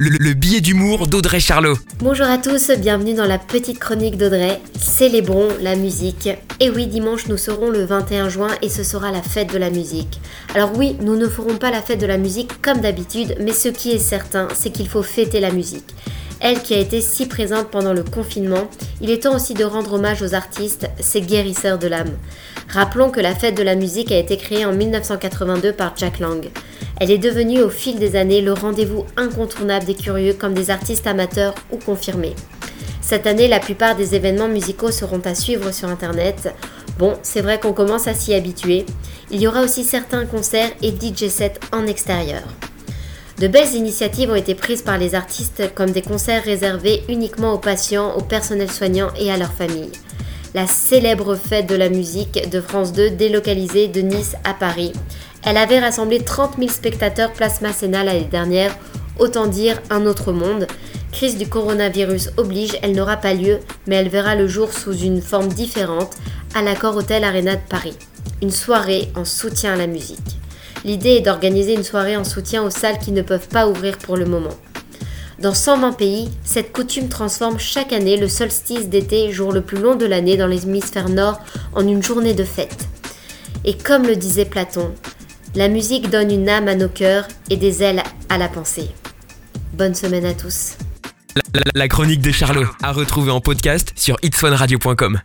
le, le billet d'humour d'Audrey Charlot. Bonjour à tous, bienvenue dans la petite chronique d'Audrey. Célébrons la musique. Et oui, dimanche, nous serons le 21 juin et ce sera la fête de la musique. Alors oui, nous ne ferons pas la fête de la musique comme d'habitude, mais ce qui est certain, c'est qu'il faut fêter la musique. Elle qui a été si présente pendant le confinement, il est temps aussi de rendre hommage aux artistes, ces guérisseurs de l'âme. Rappelons que la fête de la musique a été créée en 1982 par Jack Lang. Elle est devenue au fil des années le rendez-vous incontournable des curieux comme des artistes amateurs ou confirmés. Cette année, la plupart des événements musicaux seront à suivre sur Internet. Bon, c'est vrai qu'on commence à s'y habituer. Il y aura aussi certains concerts et DJ sets en extérieur. De belles initiatives ont été prises par les artistes comme des concerts réservés uniquement aux patients, au personnel soignant et à leurs familles. La célèbre fête de la musique de France 2 délocalisée de Nice à Paris elle avait rassemblé 30 000 spectateurs place Masséna l'année dernière, autant dire un autre monde. Crise du coronavirus oblige, elle n'aura pas lieu, mais elle verra le jour sous une forme différente à l'accord Hôtel Arena de Paris. Une soirée en soutien à la musique. L'idée est d'organiser une soirée en soutien aux salles qui ne peuvent pas ouvrir pour le moment. Dans 120 pays, cette coutume transforme chaque année le solstice d'été, jour le plus long de l'année dans l'hémisphère nord, en une journée de fête. Et comme le disait Platon, la musique donne une âme à nos cœurs et des ailes à la pensée. Bonne semaine à tous. La, chronique de Charlot, à retrouver en podcast sur itswanradio.com.